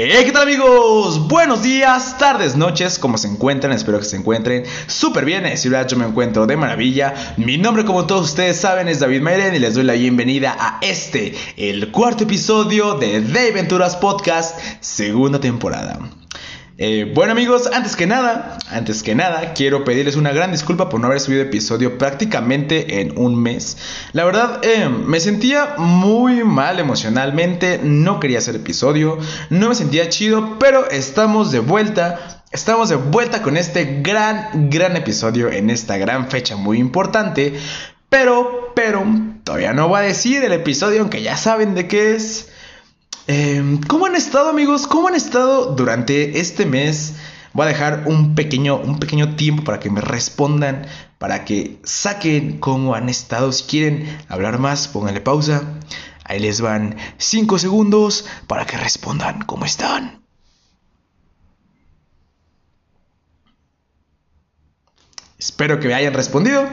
Hey, ¿qué tal amigos? Buenos días, tardes, noches, ¿cómo se encuentran? Espero que se encuentren súper bien. En ciudad yo me encuentro de maravilla. Mi nombre, como todos ustedes saben, es David Mayren y les doy la bienvenida a este, el cuarto episodio de The Venturas Podcast, segunda temporada. Eh, bueno amigos, antes que nada, antes que nada, quiero pedirles una gran disculpa por no haber subido episodio prácticamente en un mes. La verdad, eh, me sentía muy mal emocionalmente, no quería hacer episodio, no me sentía chido, pero estamos de vuelta. Estamos de vuelta con este gran, gran episodio en esta gran fecha muy importante. Pero, pero, todavía no voy a decir el episodio, aunque ya saben de qué es. Em, ¿Cómo han estado amigos? ¿Cómo han estado durante este mes? Voy a dejar un pequeño, un pequeño tiempo para que me respondan, para que saquen cómo han estado. Si quieren hablar más, pónganle pausa. Ahí les van 5 segundos para que respondan cómo están. Espero que me hayan respondido.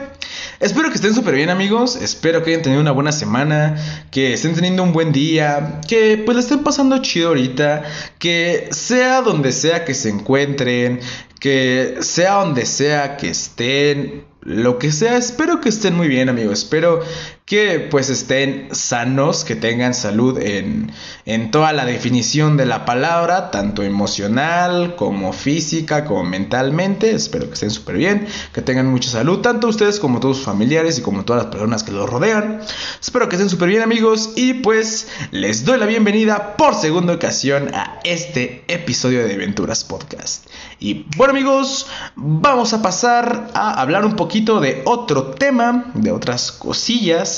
Espero que estén súper bien amigos, espero que hayan tenido una buena semana, que estén teniendo un buen día, que pues le estén pasando chido ahorita, que sea donde sea que se encuentren, que sea donde sea que estén, lo que sea, espero que estén muy bien amigos, espero que pues estén sanos, que tengan salud en, en toda la definición de la palabra, tanto emocional como física, como mentalmente, espero que estén súper bien, que tengan mucha salud, tanto ustedes como todos sus familiares y como todas las personas que los rodean, espero que estén súper bien amigos y pues les doy la bienvenida por segunda ocasión a este episodio de Aventuras Podcast. Y bueno amigos, vamos a pasar a hablar un poquito de otro tema, de otras cosillas,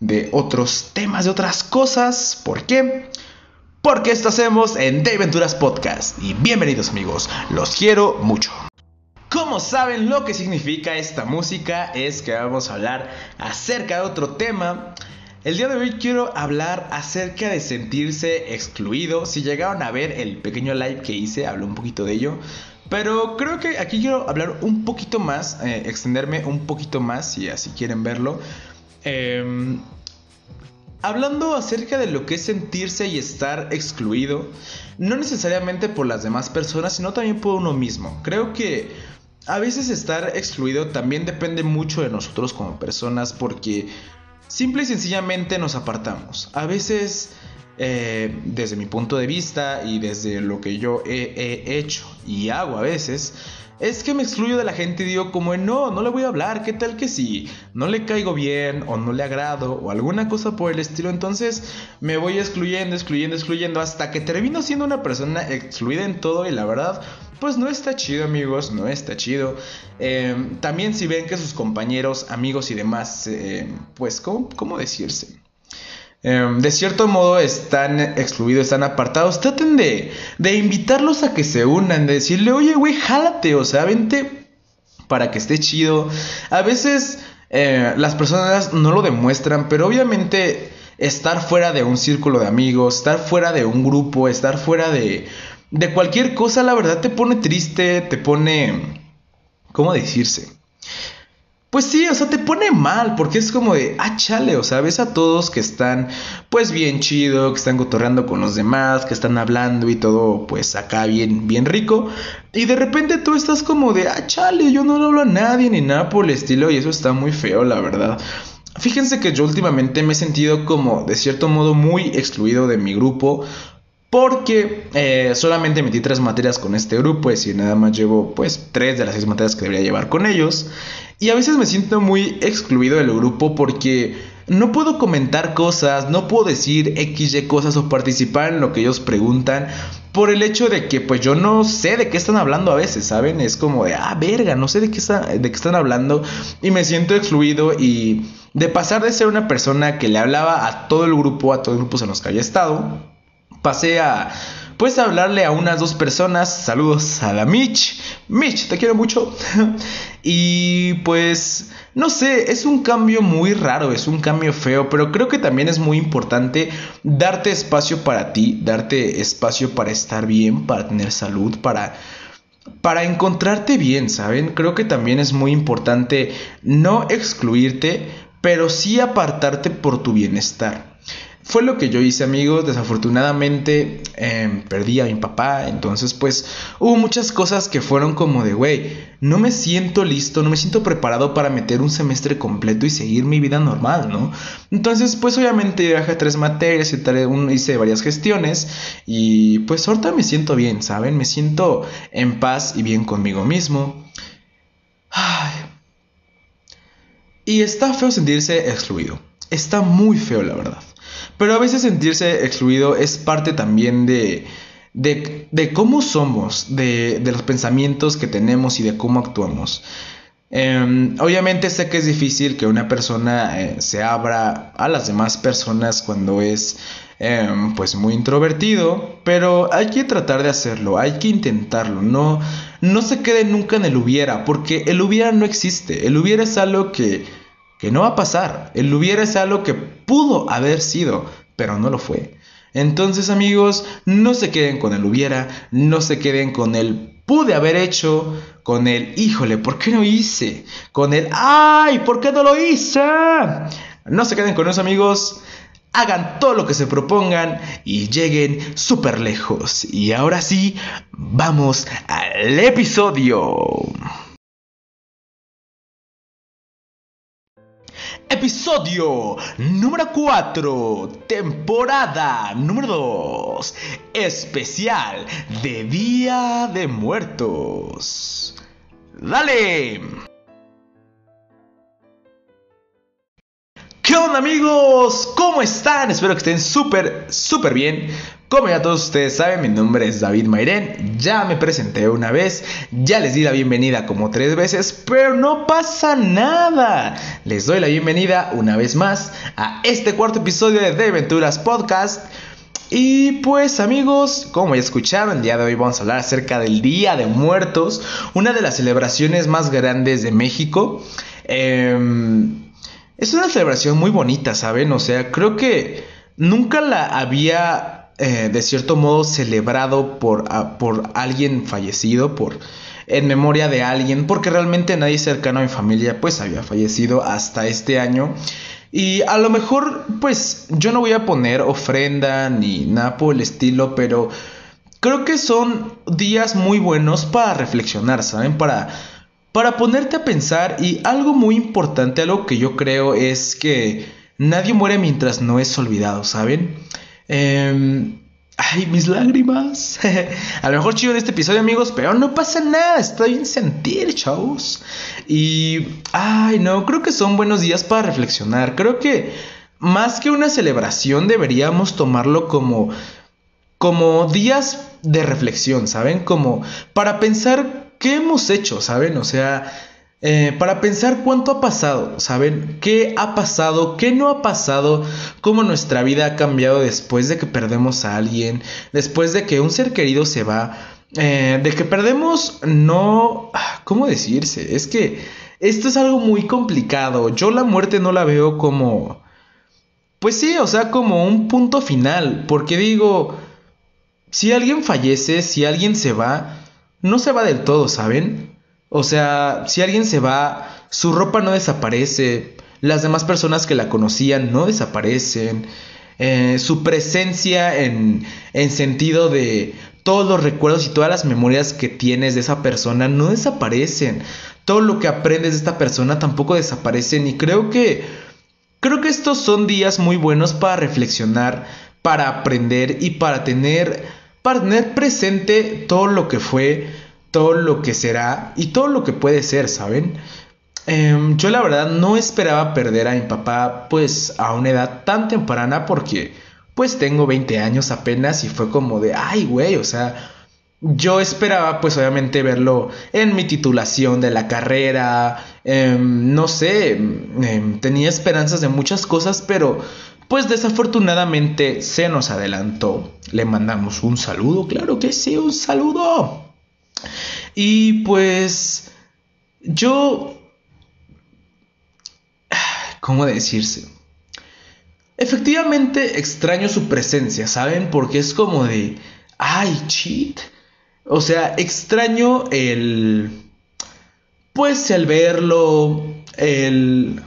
de otros temas, de otras cosas. ¿Por qué? Porque esto hacemos en The Aventuras Podcast. Y bienvenidos amigos, los quiero mucho. Como saben lo que significa esta música es que vamos a hablar acerca de otro tema. El día de hoy quiero hablar acerca de sentirse excluido. Si llegaron a ver el pequeño live que hice, hablo un poquito de ello. Pero creo que aquí quiero hablar un poquito más, eh, extenderme un poquito más, si así quieren verlo. Em, hablando acerca de lo que es sentirse y estar excluido, no necesariamente por las demás personas, sino también por uno mismo. Creo que a veces estar excluido también depende mucho de nosotros como personas porque simple y sencillamente nos apartamos. A veces eh, desde mi punto de vista y desde lo que yo he, hecho y hago a veces, es que me excluyo de la gente y digo como no, no le voy a hablar, ¿qué tal que si no le caigo bien o no le agrado o alguna cosa por el estilo? Entonces me voy excluyendo, excluyendo, excluyendo hasta que termino siendo una persona excluida en todo y la verdad... Pues no está chido amigos, no está chido. Eh, también si ven que sus compañeros, amigos y demás, eh, pues, ¿cómo, ¿cómo decirse? Em, de cierto modo están excluidos, están apartados, traten de, de invitarlos a que se unan, de decirle, oye, güey, jálate, o sea, vente para que esté chido. A veces eh, las personas no lo demuestran, pero obviamente estar fuera de un círculo de amigos, estar fuera de un grupo, estar fuera de, de cualquier cosa, la verdad te pone triste, te pone... ¿Cómo decirse? Pues sí, o sea, te pone mal, porque es como de, ah, chale, o sea, ves a todos que están, pues bien chido, que están cotorreando con los demás, que están hablando y todo, pues acá bien, bien rico. Y de repente tú estás como de, ah, chale, yo no le hablo a nadie ni nada por el estilo, y eso está muy feo, la verdad. Fíjense que yo últimamente me he sentido como, de cierto modo, muy excluido de mi grupo. Porque eh, solamente metí tres materias con este grupo, es decir, nada más llevo pues tres de las seis materias que debería llevar con ellos. Y a veces me siento muy excluido del grupo porque no puedo comentar cosas, no puedo decir XY cosas o participar en lo que ellos preguntan por el hecho de que pues yo no sé de qué están hablando a veces, ¿saben? Es como de, ah, verga, no sé de qué, de qué están hablando y me siento excluido y de pasar de ser una persona que le hablaba a todo el grupo, a todo el grupo en los que había estado, pasé a pues hablarle a unas dos personas. Saludos a la Mitch. Mitch, te quiero mucho. y pues, no sé, es un cambio muy raro, es un cambio feo, pero creo que también es muy importante darte espacio para ti, darte espacio para estar bien, para tener salud, para para encontrarte bien, ¿saben? Creo que también es muy importante no excluirte, pero sí apartarte por tu bienestar. Fue lo que yo hice amigos, desafortunadamente em, perdí a mi papá, entonces pues hubo muchas cosas que fueron como de, güey, no me siento listo, no me siento preparado para meter un semestre completo y seguir mi vida normal, ¿no? Entonces pues obviamente bajé tres materias, hice varias gestiones y pues ahorita me siento bien, ¿saben? Me siento en paz y bien conmigo mismo. Ay. Y está feo sentirse excluido. Está muy feo, la verdad. Pero a veces sentirse excluido es parte también de, de, cómo somos, de, los pensamientos que tenemos y de cómo actuamos. Em, obviamente sé que es difícil que una persona eh, se abra a las demás personas cuando es em, pues muy introvertido, pero hay que tratar de hacerlo, hay que intentarlo, no, no se quede nunca en el hubiera, porque el hubiera no existe, el hubiera es algo que que no va a pasar. El hubiera es algo que pudo haber sido, pero no lo fue. Entonces amigos, no se queden con el hubiera, no se queden con el pude haber hecho, con el híjole, ¿por qué no hice? Con el ay, ¿por qué no lo hice? No se queden con eso amigos, hagan todo lo que se propongan y lleguen súper lejos. Y ahora sí, vamos al episodio. Episodio número 4, temporada número 2, especial de Día de Muertos. ¡Dale! Onda amigos? ¿Cómo están? Espero que estén súper, súper bien. Como ya todos ustedes saben, mi nombre es David Mairén, ya me presenté una vez, ya les di la bienvenida como tres veces, pero no pasa nada. Les doy la bienvenida una vez más a este cuarto episodio de Aventuras Podcast. Y pues amigos, como ya escucharon, el día de hoy vamos a hablar acerca del Día de Muertos, una de las celebraciones más grandes de México. Em, es una celebración muy bonita, ¿saben? O sea, creo que nunca la había eh, de cierto modo celebrado por, por alguien fallecido, por en memoria de alguien, porque realmente nadie cercano a mi familia pues había fallecido hasta este año. Y a lo mejor pues yo no voy a poner ofrenda ni nada por el estilo, pero creo que son días muy buenos para reflexionar, ¿saben? Para, para ponerte a pensar y algo muy importante, algo que yo creo es que nadie muere mientras no es olvidado, ¿saben? Em, ay, mis lágrimas. a lo mejor chido en este episodio, amigos, pero no pasa nada. Estoy en sentir, chavos. Y, ay, no, creo que son buenos días para reflexionar. Creo que más que una celebración deberíamos tomarlo como como días de reflexión, ¿saben? Como para pensar qué hemos hecho, ¿saben? O sea, eh, para pensar cuánto ha pasado, ¿saben? ¿Qué ha pasado? ¿Qué no ha pasado? ¿Cómo nuestra vida ha cambiado después de que perdemos a alguien? Después de que un ser querido se va. Eh, de que perdemos, no... ¿Cómo decirse? Es que esto es algo muy complicado. Yo la muerte no la veo como... Pues sí, o sea, como un punto final. Porque digo, si alguien fallece, si alguien se va, no se va del todo, ¿saben? O sea, si alguien se va, su ropa no desaparece, las demás personas que la conocían no desaparecen, eh, su presencia en, en sentido de todos los recuerdos y todas las memorias que tienes de esa persona no desaparecen. Todo lo que aprendes de esta persona tampoco desaparecen y creo que creo que estos son días muy buenos para reflexionar, para aprender y para tener para tener presente todo lo que fue todo lo que será y todo lo que puede ser, ¿saben? Em, yo la verdad no esperaba perder a mi papá pues a una edad tan temprana porque pues tengo 20 años apenas y fue como de, ay güey, o sea, yo esperaba pues obviamente verlo en mi titulación de la carrera, em, no sé, em, tenía esperanzas de muchas cosas, pero pues desafortunadamente se nos adelantó. Le mandamos un saludo, claro que sí, un saludo. Y pues yo... ¿Cómo decirse? Efectivamente extraño su presencia, ¿saben? Porque es como de... ¡Ay, cheat! O sea, extraño el... Pues el verlo, el...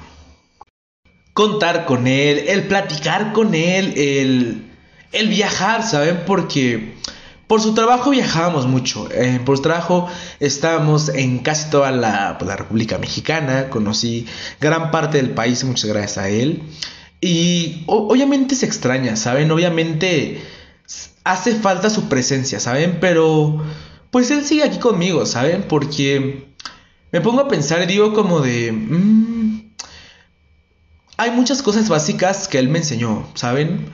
contar con él, el platicar con él, el, el viajar, ¿saben? Porque por su trabajo viajábamos mucho. Eh, por su trabajo estábamos en casi toda la, pues, la, República Mexicana. Conocí gran parte del país, muchas gracias a él. Y obviamente se extraña, ¿saben? Obviamente hace falta su presencia, ¿saben? Pero pues él sigue aquí conmigo, ¿saben? Porque me pongo a pensar digo como de... Mm, hay muchas cosas básicas que él me enseñó, ¿saben?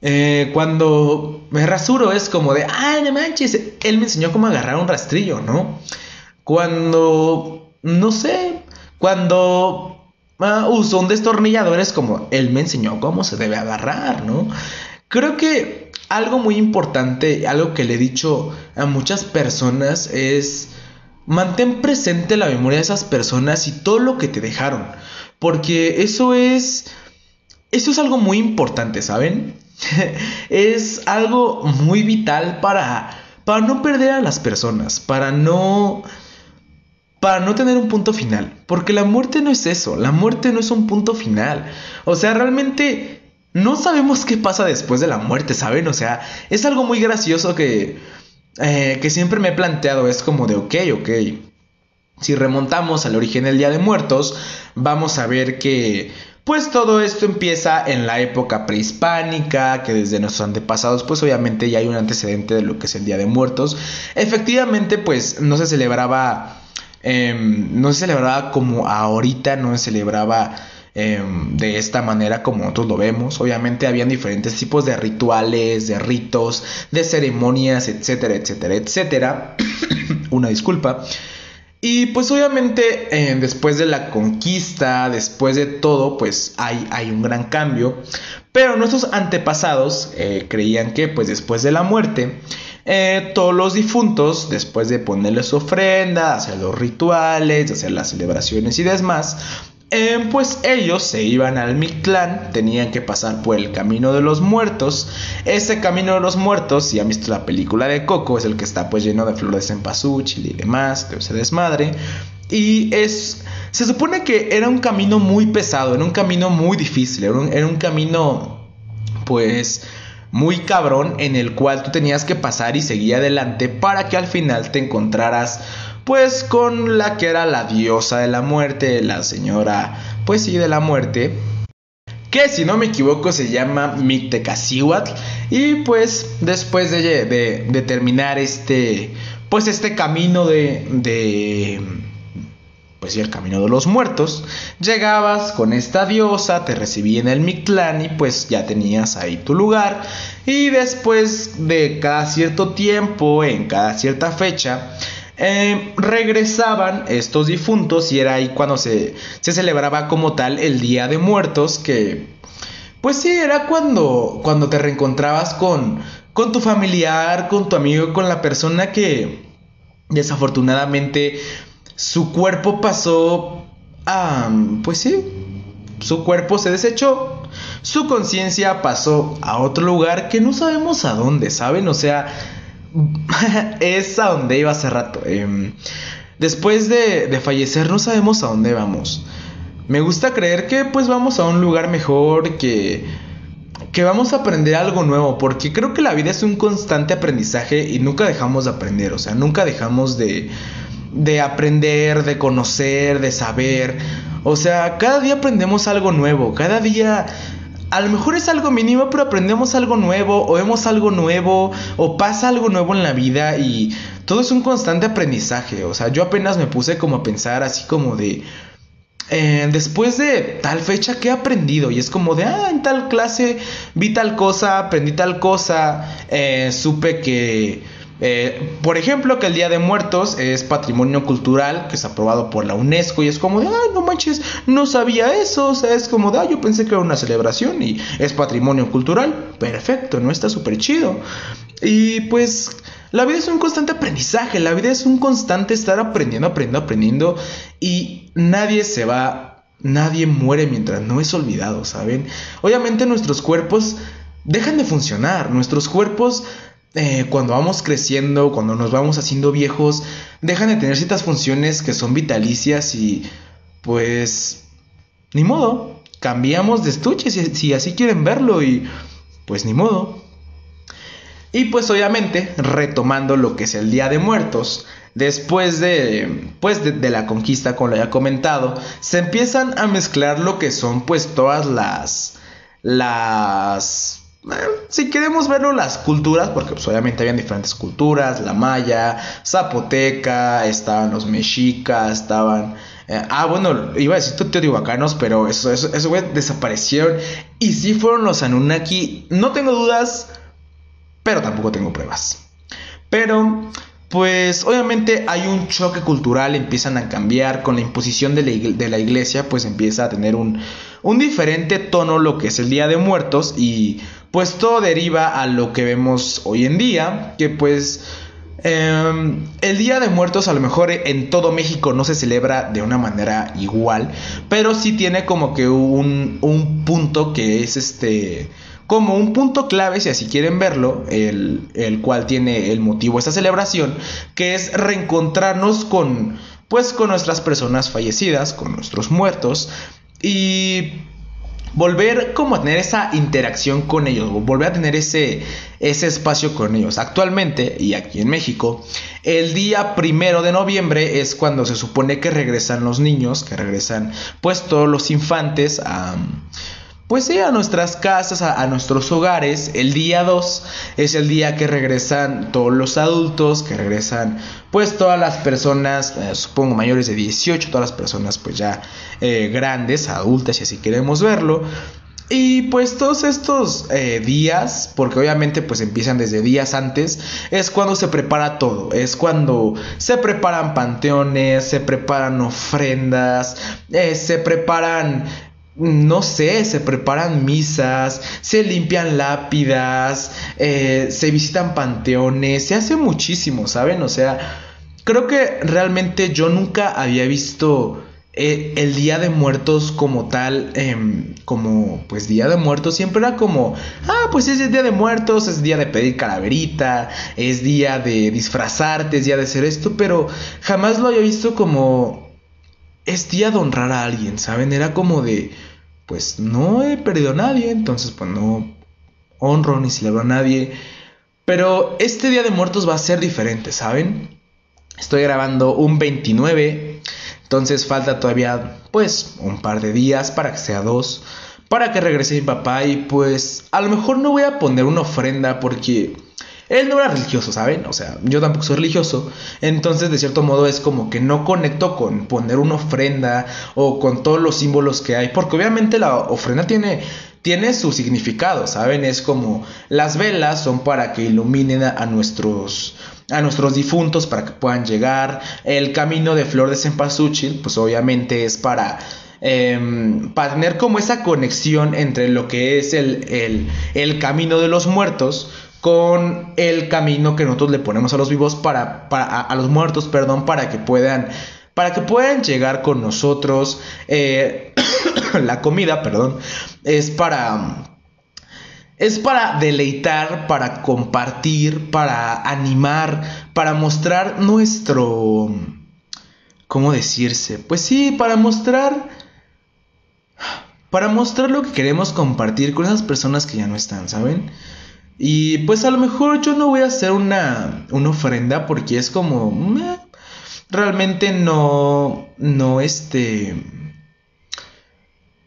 Eh, cuando me rasuro es como de, ay, no manches, él me enseñó cómo agarrar un rastrillo, ¿no? Cuando, no sé, cuando uh, uso un destornillador es como, él me enseñó cómo se debe agarrar, ¿no? Creo que algo muy importante, algo que le he dicho a muchas personas es, mantén presente la memoria de esas personas y todo lo que te dejaron. Porque eso es. Eso es algo muy importante, ¿saben? es algo muy vital para. Para no perder a las personas. Para no. Para no tener un punto final. Porque la muerte no es eso. La muerte no es un punto final. O sea, realmente. No sabemos qué pasa después de la muerte, ¿saben? O sea, es algo muy gracioso que. Eh, que siempre me he planteado. Es como de, ok, ok. Si remontamos al origen del Día de Muertos, vamos a ver que pues todo esto empieza en la época prehispánica, que desde nuestros antepasados, pues obviamente ya hay un antecedente de lo que es el Día de Muertos. Efectivamente, pues no se celebraba, em, no se celebraba como ahorita, no se celebraba em, de esta manera como nosotros lo vemos. Obviamente habían diferentes tipos de rituales, de ritos, de ceremonias, etcétera, etcétera, etcétera. Una disculpa. Y pues obviamente eh, después de la conquista, después de todo, pues hay, hay un gran cambio. Pero nuestros antepasados eh, creían que pues después de la muerte, eh, todos los difuntos, después de ponerles ofrenda, hacer los rituales, hacer las celebraciones y demás, eh, pues ellos se iban al Mictlán, tenían que pasar por el camino de los muertos. Ese camino de los muertos, si han visto la película de Coco, es el que está pues lleno de flores en cempasúchil y demás, de ese desmadre. Y es. Se supone que era un camino muy pesado, era un camino muy difícil, era un, era un camino, pues, muy cabrón en el cual tú tenías que pasar y seguir adelante para que al final te encontraras pues con la que era la diosa de la muerte, la señora, pues sí, de la muerte, que si no me equivoco se llama Mictecacihuatl, y pues después de, de, terminar este, pues este camino de, de pues sí, el camino de los muertos, llegabas con esta diosa, te recibí en el Mictlán y pues ya tenías ahí tu lugar. Y después de cada cierto tiempo, en cada cierta fecha, eh, regresaban estos difuntos y era ahí cuando se, se, celebraba como tal el Día de Muertos, que pues sí, era cuando, cuando te reencontrabas con, con tu familiar, con tu amigo, con la persona que desafortunadamente su cuerpo pasó a... pues sí, su cuerpo se desechó, su conciencia pasó a otro lugar que no sabemos a dónde, ¿saben? O sea, es a donde iba hace rato. Em, después de, fallecer no sabemos a dónde vamos. Me gusta creer que pues vamos a un lugar mejor, que, que vamos a aprender algo nuevo, porque creo que la vida es un constante aprendizaje y nunca dejamos de aprender, o sea, nunca dejamos de, de aprender, de conocer, de saber. O sea, cada día aprendemos algo nuevo, cada día a lo mejor es algo mínimo, pero aprendemos algo nuevo, o vemos algo nuevo, o pasa algo nuevo en la vida y todo es un constante aprendizaje. O sea, yo apenas me puse como a pensar así como de... Eh, después de tal fecha, ¿qué he aprendido? Y es como de, ah, en tal clase vi tal cosa, aprendí tal cosa, eh, supe que eh, por ejemplo, que el Día de Muertos es patrimonio cultural que es aprobado por la UNESCO y es como de, ay, no manches, no sabía eso, o sea, es como de, ah, yo pensé que era una celebración y es patrimonio cultural, perfecto, no está súper chido. Y pues la vida es un constante aprendizaje, la vida es un constante estar aprendiendo, aprendiendo, aprendiendo y nadie se va, nadie muere mientras no es olvidado, ¿saben? Obviamente nuestros cuerpos dejan de funcionar, nuestros cuerpos eh, cuando vamos creciendo, cuando nos vamos haciendo viejos, dejan de tener ciertas funciones que son vitalicias y pues ni modo. cambiamos de estuche si, así quieren verlo y pues ni modo. Y pues obviamente, retomando lo que es el Día de Muertos, después de, pues de, la conquista, como lo había comentado, se empiezan a mezclar lo que son pues todas las, las, si queremos verlo, las culturas, porque pues, obviamente habían diferentes culturas, la maya, zapoteca, estaban los mexicas, estaban eh, ah, bueno, iba a decir teotihuacanos, pero eso, eso, eso, güey, desaparecieron. Y sí fueron los Anunnaki. No tengo dudas, pero tampoco tengo pruebas. Pero, pues, obviamente hay un choque cultural, empiezan a cambiar. Con la imposición de la, de la iglesia, pues empieza a tener un, un diferente tono lo que es el Día de Muertos. Y pues todo deriva a lo que vemos hoy en día, que pues Em, el Día de Muertos a lo mejor en todo México no se celebra de una manera igual, pero sí tiene como que un, un punto que es este como un punto clave, si así quieren verlo, el, el, cual tiene el motivo esta celebración, que es reencontrarnos con, pues, con nuestras personas fallecidas, con nuestros muertos, y volver como a tener esa interacción con ellos, volver a tener ese, ese espacio con ellos. Actualmente, y aquí en México, el día primero de noviembre es cuando se supone que regresan los niños, que regresan pues todos los infantes a pues sí, a nuestras casas, a, nuestros hogares. El día 2 es el día que regresan todos los adultos, que regresan pues todas las personas, eh, supongo mayores de 18, todas las personas pues ya eh, grandes, adultas, si así queremos verlo. Y pues todos estos eh, días, porque obviamente pues empiezan desde días antes, es cuando se prepara todo, es cuando se preparan panteones, se preparan ofrendas, se preparan no sé, se preparan misas, se limpian lápidas, eh, se visitan panteones, se hace muchísimo, ¿saben? O sea, creo que realmente yo nunca había visto eh, el Día de Muertos como tal, em, como pues Día de Muertos, siempre era como, ah, pues es el Día de Muertos, es día de pedir calaverita, es día de disfrazarte, es día de hacer esto, pero jamás lo había visto como es día de honrar a alguien, ¿saben? Era como de, pues no he perdido a nadie, entonces pues no honro ni celebro a nadie. Pero este Día de Muertos va a ser diferente, ¿saben? Estoy grabando un 29, entonces falta todavía pues un par de días para que sea dos, para que regrese mi papá y pues a lo mejor no voy a poner una ofrenda porque él no era religioso, ¿saben? O sea, yo tampoco soy religioso. Entonces, de cierto modo, es como que no conecto con poner una ofrenda o con todos los símbolos que hay. Porque obviamente la ofrenda tiene, tiene su significado, ¿saben? Es como las velas son para que iluminen a, nuestros a nuestros difuntos para que puedan llegar. El camino de flor de cempasúchil, pues obviamente es para em, para tener como esa conexión entre lo que es el, el, el, camino de los muertos con el camino que nosotros le ponemos a los vivos para, a, los muertos, perdón, para que puedan para que puedan llegar con nosotros. Eh, la comida, perdón, es para es para deleitar, para compartir, para animar, para mostrar nuestro ¿cómo decirse? Pues sí, para mostrar para mostrar lo que queremos compartir con esas personas que ya no están, ¿saben? Y pues a lo mejor yo no voy a hacer una, una ofrenda porque es como... realmente no... No este...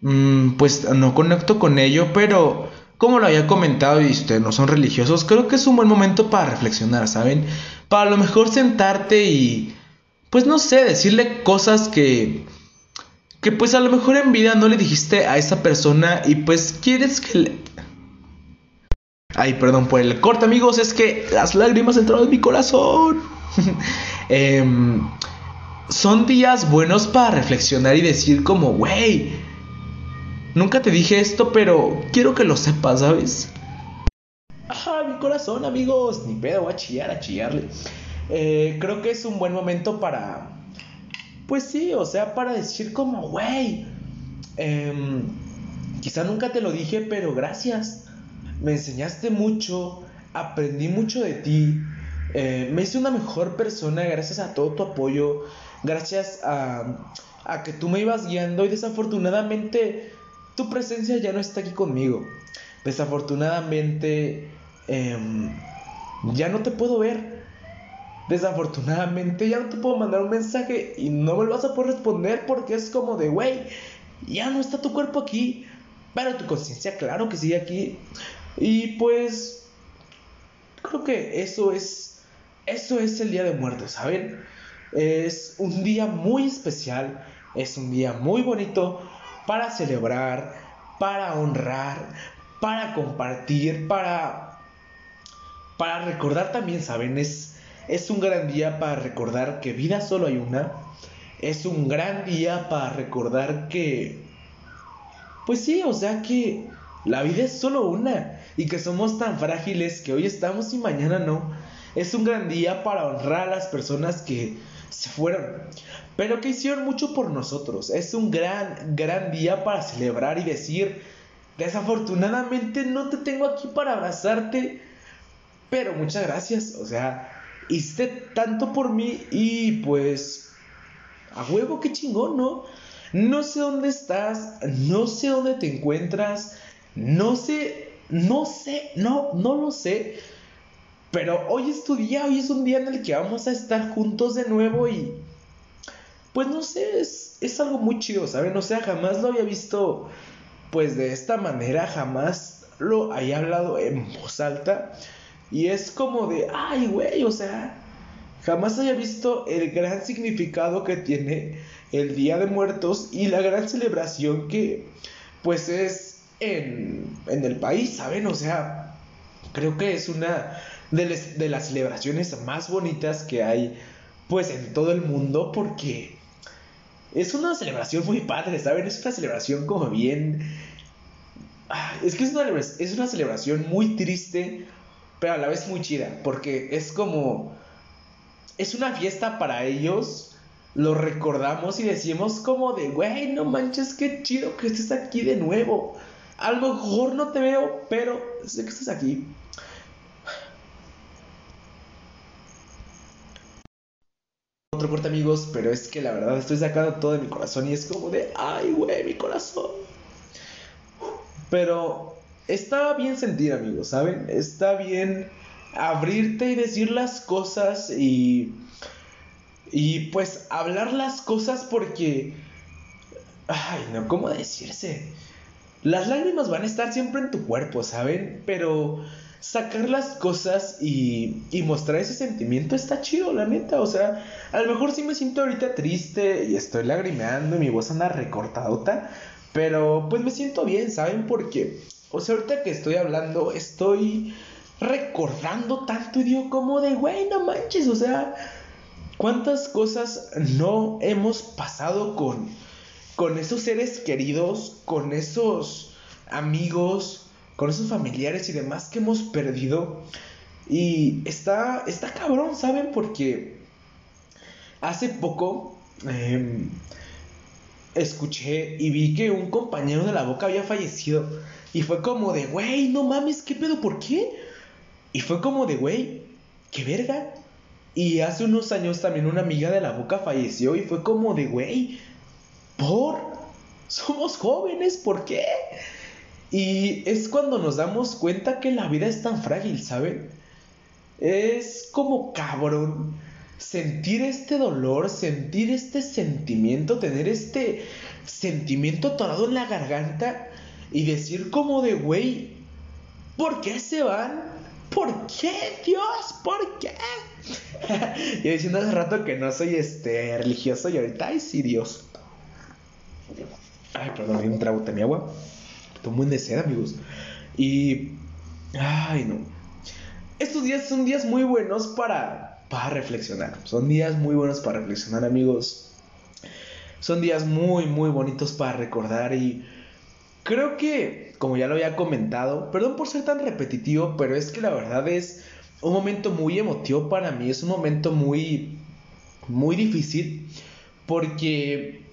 Mm, pues no conecto con ello, pero como lo había comentado y ustedes no son religiosos, creo que es un buen momento para reflexionar, ¿saben? Para a lo mejor sentarte y, pues no sé, decirle cosas que, que pues a lo mejor en vida no le dijiste a esa persona y pues quieres que le, Ay, perdón por el corte, amigos, es que las lágrimas entraron en mi corazón. Em, son días buenos para reflexionar y decir como, wey, nunca te dije esto, pero quiero que lo sepas, ¿sabes? Ajá, mi corazón, amigos, ni pedo, voy a chillar, a chillarle. Eh, creo que es un buen momento para, pues sí, o sea, para decir como, wey, em, quizá nunca te lo dije, pero gracias me enseñaste mucho, aprendí mucho de ti, eh, me hice una mejor persona gracias a todo tu apoyo, gracias a, a que tú me ibas guiando y desafortunadamente tu presencia ya no está aquí conmigo. Desafortunadamente, em, ya no te puedo ver. Desafortunadamente, ya no te puedo mandar un mensaje y no me lo vas a poder responder porque es como de, güey, ya no está tu cuerpo aquí, pero tu conciencia, claro que sigue aquí. Y pues, creo que eso es, eso es el Día de Muertos, ¿saben? Es un día muy especial, es un día muy bonito para celebrar, para honrar, para compartir, para, para recordar también, ¿saben? Es, es un gran día para recordar que vida solo hay una. Es un gran día para recordar que... Pues sí, o sea que la vida es solo una y que somos tan frágiles que hoy estamos y mañana no. Es un gran día para honrar a las personas que se fueron, pero que hicieron mucho por nosotros. Es un gran, gran día para celebrar y decir, desafortunadamente no te tengo aquí para abrazarte, pero muchas gracias. O sea, hiciste tanto por mí y pues, a huevo, qué chingón, ¿no? No sé dónde estás, no sé dónde te encuentras, no sé, no sé, no, no lo sé. Pero hoy es tu día, hoy es un día en el que vamos a estar juntos de nuevo y... Pues no sé, es, es algo muy chido, ¿saben? O sea, jamás lo había visto pues de esta manera, jamás lo había hablado en voz alta. Y es como de, ay, güey, o sea, jamás había visto el gran significado que tiene el Día de Muertos y la gran celebración que pues es en, en el país, ¿saben? O sea, creo que es una de, las celebraciones más bonitas que hay pues en todo el mundo porque es una celebración muy padre, ¿saben? Es una celebración como bien... Ah, es que es una, es una celebración muy triste, pero a la vez muy chida, porque es como... Es una fiesta para ellos, lo recordamos y decimos como de, güey, no manches, qué chido que estés aquí de nuevo. A lo mejor no te veo, pero sé que estás aquí. otro corte amigos, pero es que la verdad estoy sacando todo de mi corazón y es como de, ay, güey, mi corazón. Pero está bien sentir, amigos, ¿saben? Está bien abrirte y decir las cosas y... Y pues hablar las cosas porque... Ay, no, ¿cómo decirse? Las lágrimas van a estar siempre en tu cuerpo, ¿saben? Pero sacar las cosas y, y mostrar ese sentimiento está chido, la neta. O sea, a lo mejor sí me siento ahorita triste y estoy lagrimeando y mi voz anda recortadota. Pero pues me siento bien, ¿saben? Porque, o sea, ahorita que estoy hablando, estoy recordando tanto y como de, güey, no manches, o sea, ¿cuántas cosas no hemos pasado con, con esos seres queridos, con esos amigos, con esos familiares y demás que hemos perdido. Y está, está cabrón, ¿saben? Porque hace poco em, escuché y vi que un compañero de la boca había fallecido. Y fue como de, güey, no mames, ¿qué pedo? ¿Por qué? Y fue como de, güey, qué verga. Y hace unos años también una amiga de la boca falleció y fue como de, güey, por, somos jóvenes, ¿por qué? Y es cuando nos damos cuenta que la vida es tan frágil, ¿saben? Es como cabrón sentir este dolor, sentir este sentimiento, tener este sentimiento atorado en la garganta y decir como de, güey, ¿por qué se van? ¿Por qué, Dios? ¿Por qué? Yo diciendo hace rato que no soy este religioso y ahorita, ay, sí, Dios. Ay, perdón, un trago de mi agua un buen de sed, amigos. Y. Ay, no. Estos días son días muy buenos para, para reflexionar. Son días muy buenos para reflexionar, amigos. Son días muy, muy bonitos para recordar y creo que, como ya lo había comentado, perdón por ser tan repetitivo, pero es que la verdad es un momento muy emotivo para mí, es un momento muy, muy difícil porque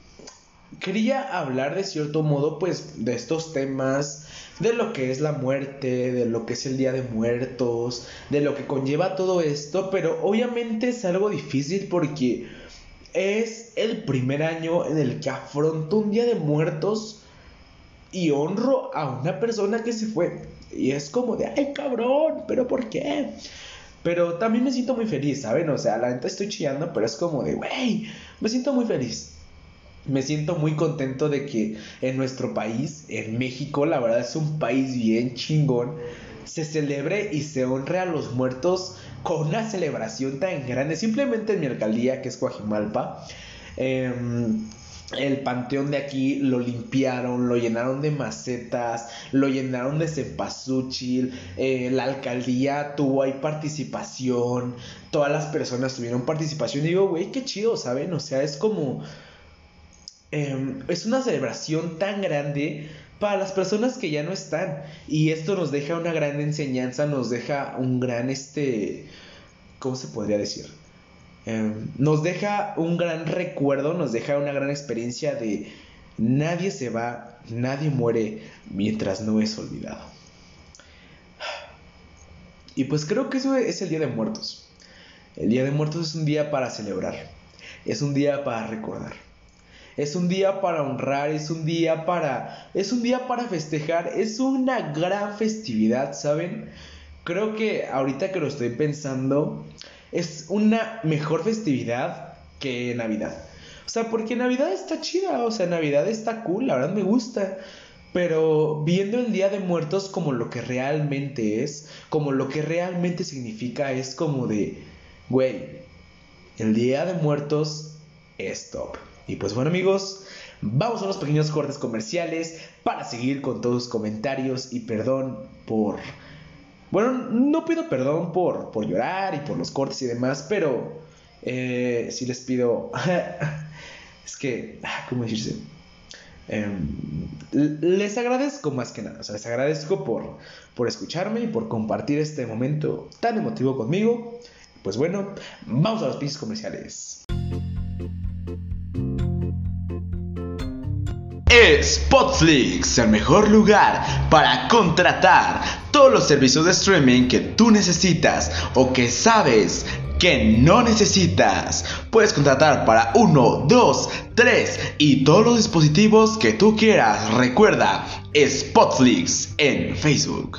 quería hablar de cierto modo pues de estos temas, de lo que es la muerte, de lo que es el Día de Muertos, de lo que conlleva todo esto, pero obviamente es algo difícil porque es el primer año en el que afronto un Día de Muertos y honro a una persona que se fue. Y es como de, ay cabrón, pero ¿por qué? Pero también me siento muy feliz, ¿saben? O sea, la neta estoy chillando, pero es como de, güey, me siento muy feliz. Me siento muy contento de que en nuestro país, en México, la verdad es un país bien chingón, se celebre y se honre a los muertos con una celebración tan grande. Simplemente en mi alcaldía, que es Coajimalpa, eh, el panteón de aquí lo limpiaron, lo llenaron de macetas, lo llenaron de cempasúchil, eh, la alcaldía tuvo ahí participación, todas las personas tuvieron participación. Y digo, güey, qué chido, ¿saben? O sea, es como... Em, es una celebración tan grande para las personas que ya no están. Y esto nos deja una gran enseñanza, nos deja un gran, este... ¿Cómo se podría decir? Em, nos deja un gran recuerdo, nos deja una gran experiencia de nadie se va, nadie muere mientras no es olvidado. Y pues creo que eso es el Día de Muertos. El Día de Muertos es un día para celebrar, es un día para recordar. Es un día para honrar, es un día para es un día para festejar, es una gran festividad, ¿saben? Creo que ahorita que lo estoy pensando, es una mejor festividad que Navidad. O sea, porque Navidad está chida, o sea, Navidad está cool, la verdad me gusta. Pero viendo el Día de Muertos como lo que realmente es, como lo que realmente significa, es como de, güey, el Día de Muertos es top. Y pues bueno amigos, vamos a unos pequeños cortes comerciales para seguir con todos los comentarios y perdón por bueno, no pido perdón por, por llorar y por los cortes y demás, pero eh, sí les pido... es que, ah, ¿cómo decirse? Em, les agradezco más que nada, o sea, les agradezco por, por escucharme y por compartir este momento tan emotivo conmigo. Pues bueno, vamos a los pinches comerciales. Spotflix, el mejor lugar para contratar todos los servicios de streaming que tú necesitas o que sabes que no necesitas. Puedes contratar para uno, dos, tres y todos los dispositivos que tú quieras. Recuerda, Spotflix en Facebook.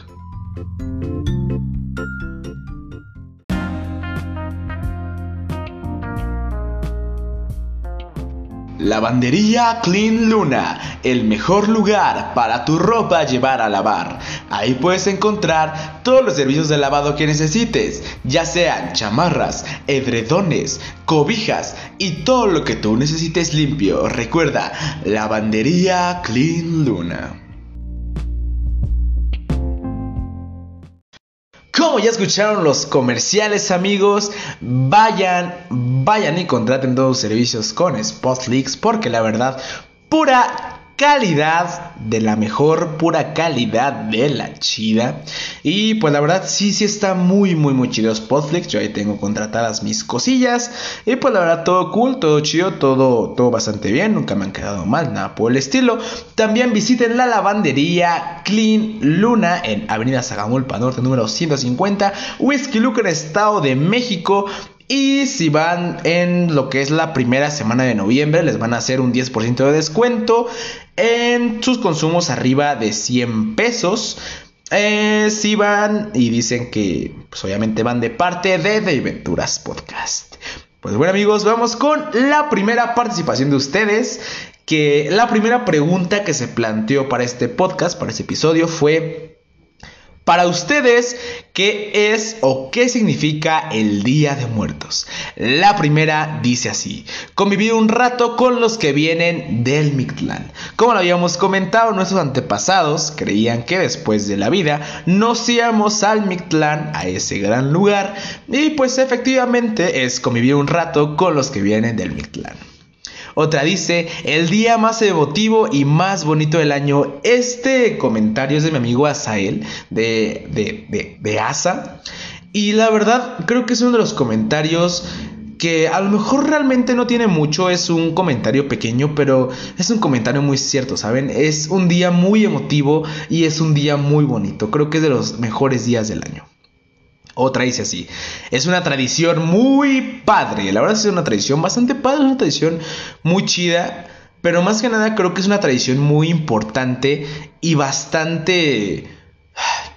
Lavandería Clean Luna, el mejor lugar para tu ropa llevar a lavar. Ahí puedes encontrar todos los servicios de lavado que necesites, ya sean chamarras, edredones, cobijas y todo lo que tú necesites limpio. Recuerda, Lavandería Clean Luna. Como ya escucharon los comerciales amigos, vayan, vayan y contraten todos los servicios con Spotflix porque la verdad, pura calidad de la mejor, pura calidad de la chida. Y pues la verdad sí, sí está muy, muy, muy chido Spotflix. Yo ahí tengo contratadas mis cosillas. Y pues la verdad todo cool, todo chido, todo, todo bastante bien. Nunca me han quedado mal, nada por el estilo. También visiten la lavandería Clean Luna en Avenida Sagamulpa Norte número 150. Whisky Luke Estado de México. Y si van en lo que es la primera semana de noviembre, les van a hacer un 10% de descuento en sus consumos arriba de 100 pesos. Eh, si van y dicen que, pues obviamente van de parte de The Venturas Podcast. Pues bueno amigos, vamos con la primera participación de ustedes. Que la primera pregunta que se planteó para este podcast, para este episodio, fue para ustedes, ¿qué es o qué significa el Día de Muertos? La primera dice así, convivir un rato con los que vienen del Mictlán. Como lo habíamos comentado, nuestros antepasados creían que después de la vida nos íbamos al Mictlán, a ese gran lugar, y pues efectivamente es convivir un rato con los que vienen del Mictlán. Otra dice, el día más emotivo y más bonito del año. Este comentario es de mi amigo Asael, de, de, de, Asa. Y la verdad, creo que es uno de los comentarios que a lo mejor realmente no tiene mucho, es un comentario pequeño, pero es un comentario muy cierto, ¿saben? Es un día muy emotivo y es un día muy bonito, creo que es de los mejores días del año. Otra dice así, es una tradición muy padre, la verdad es una tradición bastante padre, una tradición muy chida, Pero más que nada creo que es una tradición muy importante y bastante...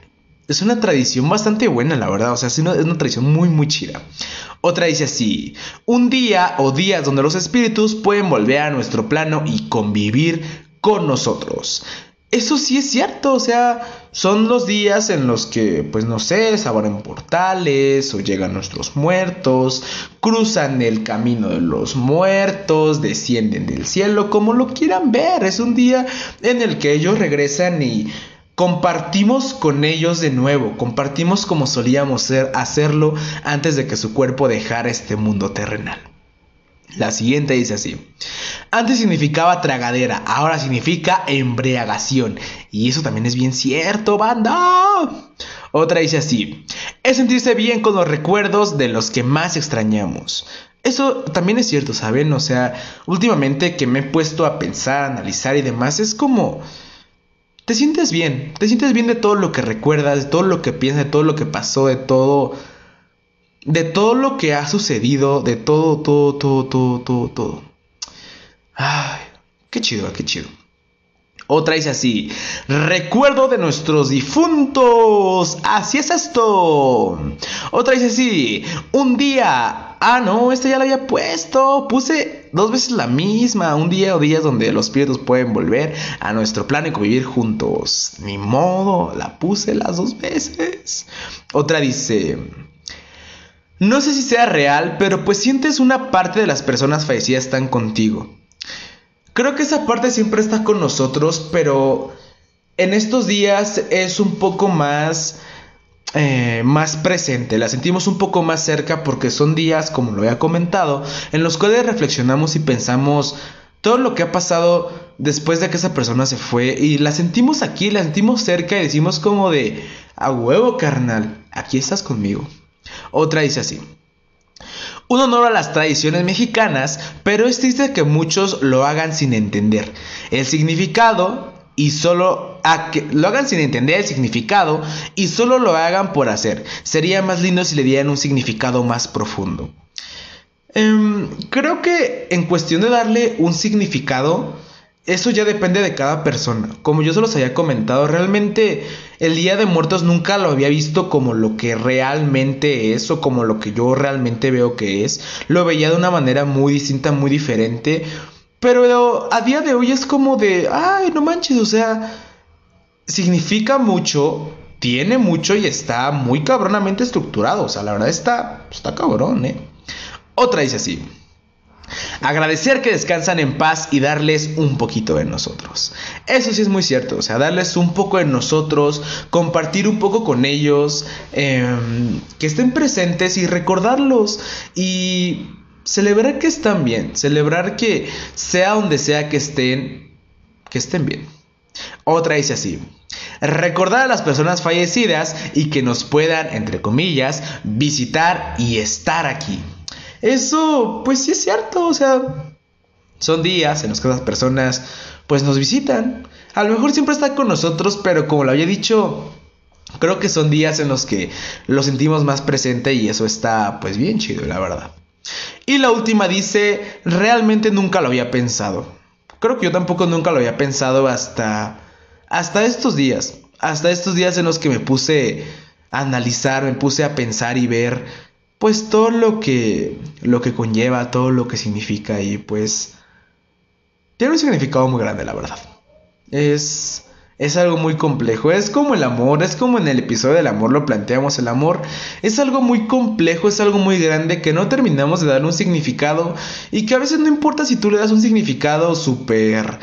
Es una tradición bastante buena, la verdad. O sea, es una, es una tradición muy, muy chida. Otra dice así, un día o días donde los espíritus pueden volver a nuestro plano y convivir con nosotros. Eso sí es cierto, o sea, son los días en los que, pues no sé, se abren portales o llegan nuestros muertos, cruzan el camino de los muertos, descienden del cielo, como lo quieran ver. Es un día en el que ellos regresan y compartimos con ellos de nuevo, compartimos como solíamos ser, hacerlo antes de que su cuerpo dejara este mundo terrenal. La siguiente dice así. Antes significaba tragadera, ahora significa embriagación. Y eso también es bien cierto, banda. Otra dice así. Es sentirse bien con los recuerdos de los que más extrañamos. Eso también es cierto, ¿saben? O sea, últimamente que me he puesto a pensar, analizar y demás, es como... Te sientes bien, te sientes bien de todo lo que recuerdas, de todo lo que piensas, de todo lo que pasó, de todo de todo lo que ha sucedido, de todo, todo, todo, todo, todo, todo. Ay, qué chido, qué chido. Otra dice así, recuerdo de nuestros difuntos, así es esto. Otra dice así, un día, ah no, esta ya la había puesto, puse dos veces la misma, un día o días donde los espíritus pueden volver a nuestro plano y convivir juntos. Ni modo, la puse las dos veces. Otra dice, no sé si sea real, pero pues sientes una parte de las personas fallecidas están contigo. Creo que esa parte siempre está con nosotros, pero en estos días es un poco más, eh, más presente, la sentimos un poco más cerca porque son días, como lo había comentado, en los cuales reflexionamos y pensamos todo lo que ha pasado después de que esa persona se fue y la sentimos aquí, la sentimos cerca y decimos como de, a huevo carnal, aquí estás conmigo. Otra dice así. Un honor a las tradiciones mexicanas, pero es triste que muchos lo hagan sin entender el significado y solo lo hagan sin entender el significado y solo lo hagan por hacer. Sería más lindo si le dieran un significado más profundo. Em, creo que en cuestión de darle un significado, eso ya depende de cada persona. Como yo se los había comentado, realmente el Día de Muertos nunca lo había visto como lo que realmente es o como lo que yo realmente veo que es. Lo veía de una manera muy distinta, muy diferente. Pero a día de hoy es como de, ay, no manches, o sea, significa mucho, tiene mucho y está muy cabronamente estructurado. O sea, la verdad está, está cabrón, ¿eh? Otra dice así. Agradecer que descansan en paz y darles un poquito de nosotros. Eso sí es muy cierto, o sea, darles un poco de nosotros, compartir un poco con ellos, em, que estén presentes y recordarlos y celebrar que están bien, celebrar que sea donde sea que estén, que estén bien. Otra dice así, recordar a las personas fallecidas y que nos puedan, entre comillas, visitar y estar aquí. Eso, pues sí es cierto, o sea, son días en los que las personas, pues nos visitan. A lo mejor siempre están con nosotros, pero como lo había dicho, creo que son días en los que lo sentimos más presente y eso está, pues bien chido, la verdad. Y la última dice, realmente nunca lo había pensado. Creo que yo tampoco nunca lo había pensado hasta, hasta estos días. Hasta estos días en los que me puse a analizar, me puse a pensar y ver pues todo lo que lo que conlleva, todo lo que significa y pues tiene un significado muy grande, la verdad. Es es algo muy complejo, es como el amor, es como en el episodio del amor lo planteamos, el amor es algo muy complejo, es algo muy grande que no terminamos de darle un significado y que a veces no importa si tú le das un significado súper,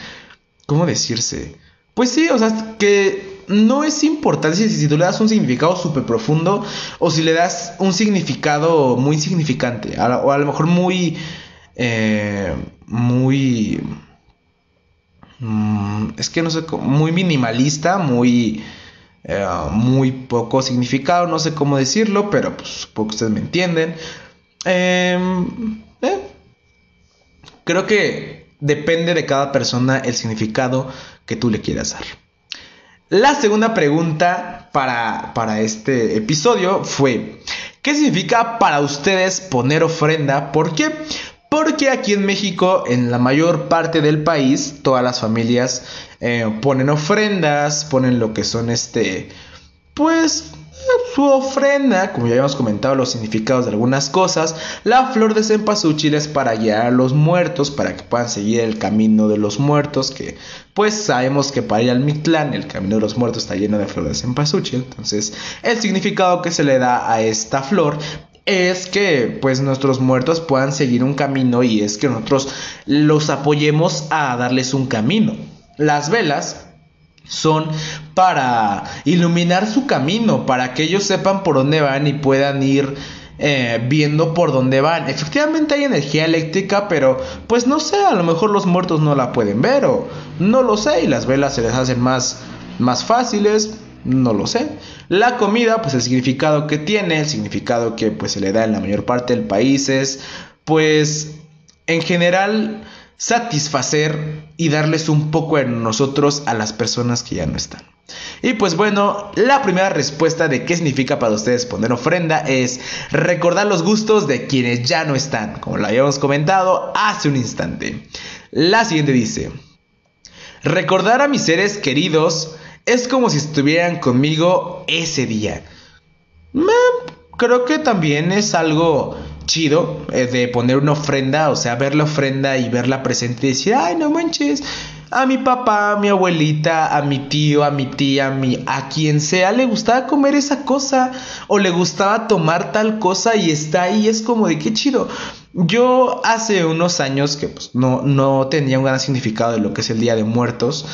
¿cómo decirse? Pues sí, o sea, que no es importante si, tú le das un significado súper profundo o si le das un significado muy significante o a lo mejor muy eh, muy mm, es que no sé muy minimalista muy eh, muy poco significado no sé cómo decirlo pero pues supongo que ustedes me entienden. Em, eh, creo que depende de cada persona el significado que tú le quieras dar la segunda pregunta para, para este episodio fue, ¿qué significa para ustedes poner ofrenda? ¿Por qué? Porque aquí en México, en la mayor parte del país, todas las familias eh, ponen ofrendas, ponen lo que son este, pues su ofrenda, como ya habíamos comentado los significados de algunas cosas, la flor de cempasúchil es para guiar a los muertos, para que puedan seguir el camino de los muertos, que pues sabemos que para ir al Mictlán el camino de los muertos está lleno de flor de cempasúchil, entonces el significado que se le da a esta flor es que pues nuestros muertos puedan seguir un camino y es que nosotros los apoyemos a darles un camino. Las velas son para iluminar su camino, para que ellos sepan por dónde van y puedan ir eh, viendo por dónde van. Efectivamente hay energía eléctrica, pero pues no sé, a lo mejor los muertos no la pueden ver o no lo sé y las velas se les hacen más, más fáciles. No lo sé. La comida, pues el significado que tiene, el significado que pues se le da en la mayor parte del país es, pues en general satisfacer y darles un poco de nosotros a las personas que ya no están. Y pues bueno, la primera respuesta de qué significa para ustedes poner ofrenda es recordar los gustos de quienes ya no están, como lo habíamos comentado hace un instante. La siguiente dice, recordar a mis seres queridos es como si estuvieran conmigo ese día. creo que también es algo chido eh, de poner una ofrenda, o sea, ver la ofrenda y verla presente y decir, ay, no manches, a mi papá, a mi abuelita, a mi tío, a mi tía, a, mi, a quien sea, le gustaba comer esa cosa o le gustaba tomar tal cosa y está ahí, es como de qué chido. Yo hace unos años que pues, no, no tenía un gran significado de lo que es el Día de Muertos,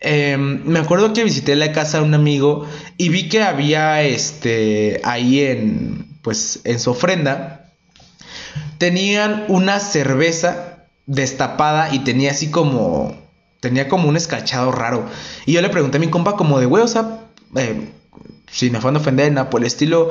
em, me acuerdo que visité la casa de un amigo y vi que había este ahí en pues en su ofrenda tenían una cerveza destapada y tenía así como, tenía como un escachado raro. Y yo le pregunté a mi compa como de, güey, o sea, eh, si me fue a ofender, nada por el estilo,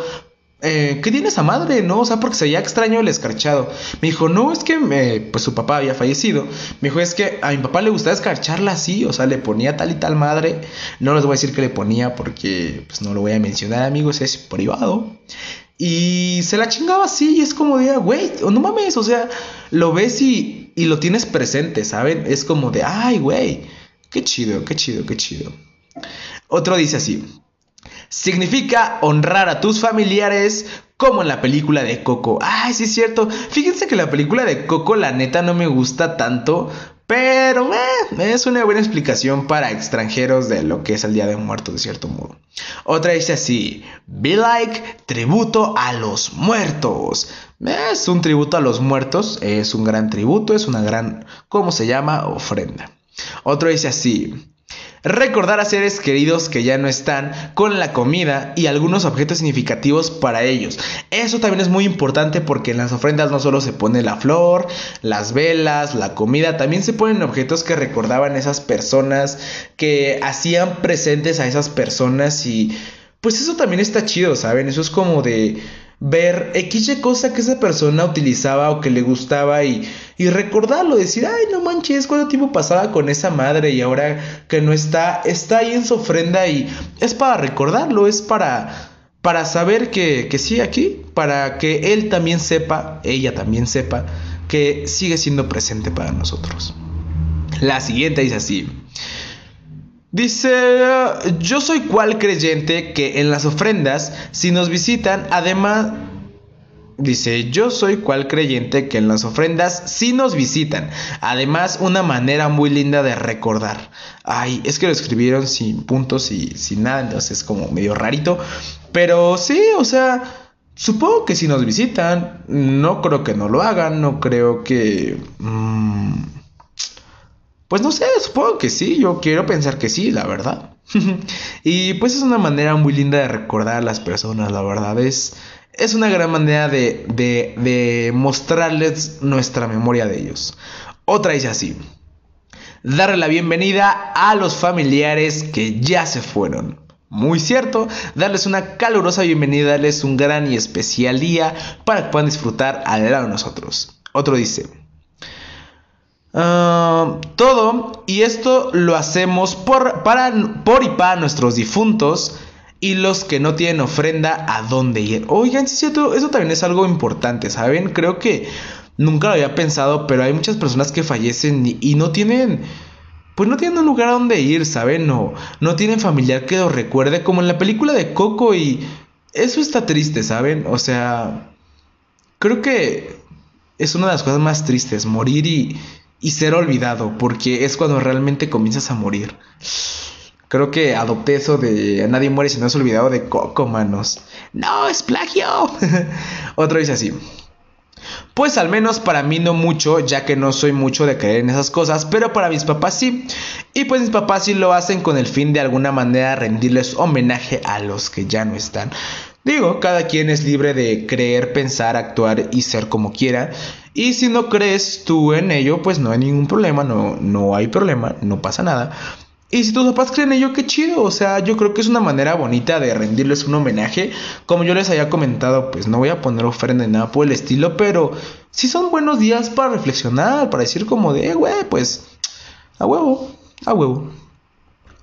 eh, ¿qué tiene esa madre? ¿No? O sea, porque se veía extraño el escarchado. Me dijo, no, es que pues su papá había fallecido. Me dijo, es que a mi papá le gustaba escarcharla así, o sea, le ponía tal y tal madre. No les voy a decir que le ponía porque pues no lo voy a mencionar, amigos, es privado. Y se la chingaba así y es como de, güey, no mames, o sea, lo ves y, y lo tienes presente, ¿saben? Es como de, ay, güey, qué chido, qué chido, qué chido. Otro dice así, significa honrar a tus familiares como en la película de Coco. Ay, sí es cierto. Fíjense que la película de Coco la neta no me gusta tanto pero eh, es una buena explicación para extranjeros de lo que es el Día de Muertos, de cierto modo. Otra dice así: Be like, tributo a los muertos. Es un tributo a los muertos, es un gran tributo, es una gran, ¿cómo se llama? Ofrenda. Otro dice así: Recordar a seres queridos que ya no están con la comida y algunos objetos significativos para ellos. Eso también es muy importante porque en las ofrendas no solo se pone la flor, las velas, la comida, también se ponen objetos que recordaban esas personas, que hacían presentes a esas personas y pues eso también está chido, ¿saben? Eso es como de ver X cosa que esa persona utilizaba o que le gustaba y, y recordarlo, decir, ay, no manches, cuánto tiempo pasaba con esa madre y ahora que no está, está ahí en su ofrenda y es para recordarlo, es para, para saber que, que sí aquí, para que él también sepa, ella también sepa, que sigue siendo presente para nosotros. La siguiente dice así. Dice, yo soy cual creyente que en las ofrendas, si nos visitan, además... Dice, yo soy cual creyente que en las ofrendas si nos visitan. Además, una manera muy linda de recordar. Ay, es que lo escribieron sin puntos y sin nada, entonces es como medio rarito. Pero sí, o sea, supongo que si nos visitan, no creo que no lo hagan, no creo que... Mmm, pues no sé, supongo que sí, yo quiero pensar que sí, la verdad. y pues es una manera muy linda de recordar a las personas, la verdad. Es, es una gran manera de, de, de mostrarles nuestra memoria de ellos. Otra dice así. Darle la bienvenida a los familiares que ya se fueron. Muy cierto, darles una calurosa bienvenida, darles un gran y especial día para que puedan disfrutar al lado de nosotros. Otro dice, Todo, y esto lo hacemos por, para, por y para nuestros difuntos y los que no tienen ofrenda a dónde ir. Oigan, sí, cierto, eso también es algo importante, ¿saben? Creo que nunca lo había pensado, pero hay muchas personas que fallecen y, no tienen, pues no tienen un lugar a donde ir, ¿saben? No, no tienen familiar que los recuerde, como en la película de Coco y eso está triste, ¿saben? O sea, creo que es una de las cosas más tristes, morir y, y ser olvidado, porque es cuando realmente comienzas a morir. Creo que adopté eso de nadie muere si no es olvidado de Coco, manos. No, es plagio. Otro dice así. Pues al menos para mí no mucho, ya que no soy mucho de creer en esas cosas, pero para mis papás sí. Y pues mis papás sí lo hacen con el fin de alguna manera rendirles homenaje a los que ya no están. Digo, cada quien es libre de creer, pensar, actuar y ser como quiera. Y si no crees tú en ello, pues no hay ningún problema, no, no hay problema, no pasa nada. Y si tus papás creen en ello, qué chido. O sea, yo creo que es una manera bonita de rendirles un homenaje. Como yo les había comentado, pues no voy a poner ofrenda ni nada por el estilo, pero sí son buenos días para reflexionar, para decir como de, eh, güey, pues a huevo, a huevo.